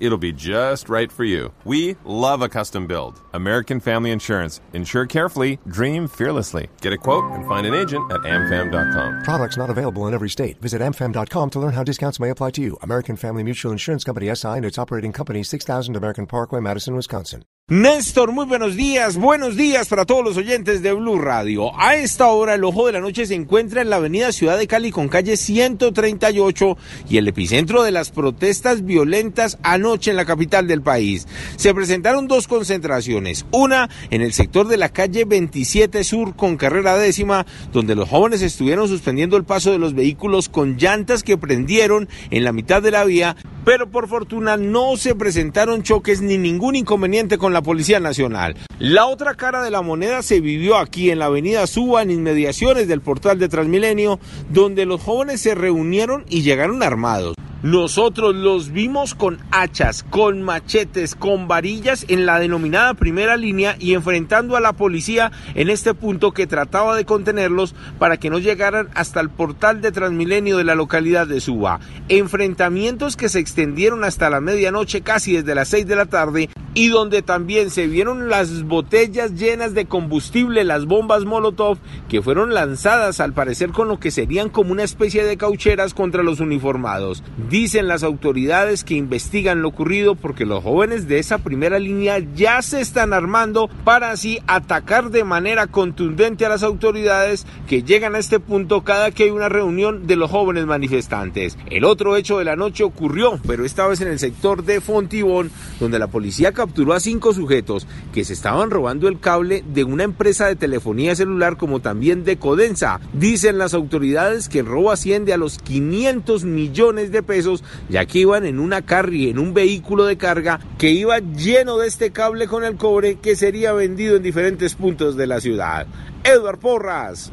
It'll be just right for you. We love a custom build. American Family Insurance. Insure carefully, dream fearlessly. Get a quote and find an agent at amfam.com. Products not available in every state. Visit amfam.com to learn how discounts may apply to you. American Family Mutual Insurance Company SI and its operating company 6000 American Parkway, Madison, Wisconsin. Néstor, muy buenos días, buenos días para todos los oyentes de Blue Radio. A esta hora el ojo de la noche se encuentra en la avenida Ciudad de Cali con calle 138 y el epicentro de las protestas violentas anoche en la capital del país. Se presentaron dos concentraciones, una en el sector de la calle 27 Sur con carrera décima, donde los jóvenes estuvieron suspendiendo el paso de los vehículos con llantas que prendieron en la mitad de la vía, pero por fortuna no se presentaron choques ni ningún inconveniente con la Policía Nacional. La otra cara de la moneda se vivió aquí en la avenida Suba, en inmediaciones del portal de Transmilenio, donde los jóvenes se reunieron y llegaron armados. Nosotros los vimos con hachas, con machetes, con varillas en la denominada primera línea y enfrentando a la policía en este punto que trataba de contenerlos para que no llegaran hasta el portal de Transmilenio de la localidad de Suba. Enfrentamientos que se extendieron hasta la medianoche, casi desde las 6 de la tarde, y donde también se vieron las botellas llenas de combustible, las bombas Molotov, que fueron lanzadas al parecer con lo que serían como una especie de caucheras contra los uniformados. Dicen las autoridades que investigan lo ocurrido porque los jóvenes de esa primera línea ya se están armando para así atacar de manera contundente a las autoridades que llegan a este punto cada que hay una reunión de los jóvenes manifestantes. El otro hecho de la noche ocurrió, pero esta vez en el sector de Fontibón, donde la policía capturó a cinco sujetos que se estaban robando el cable de una empresa de telefonía celular como también de Codensa. Dicen las autoridades que el robo asciende a los 500 millones de pesos ya que iban en una carry, en un vehículo de carga que iba lleno de este cable con el cobre que sería vendido en diferentes puntos de la ciudad. Edward Porras,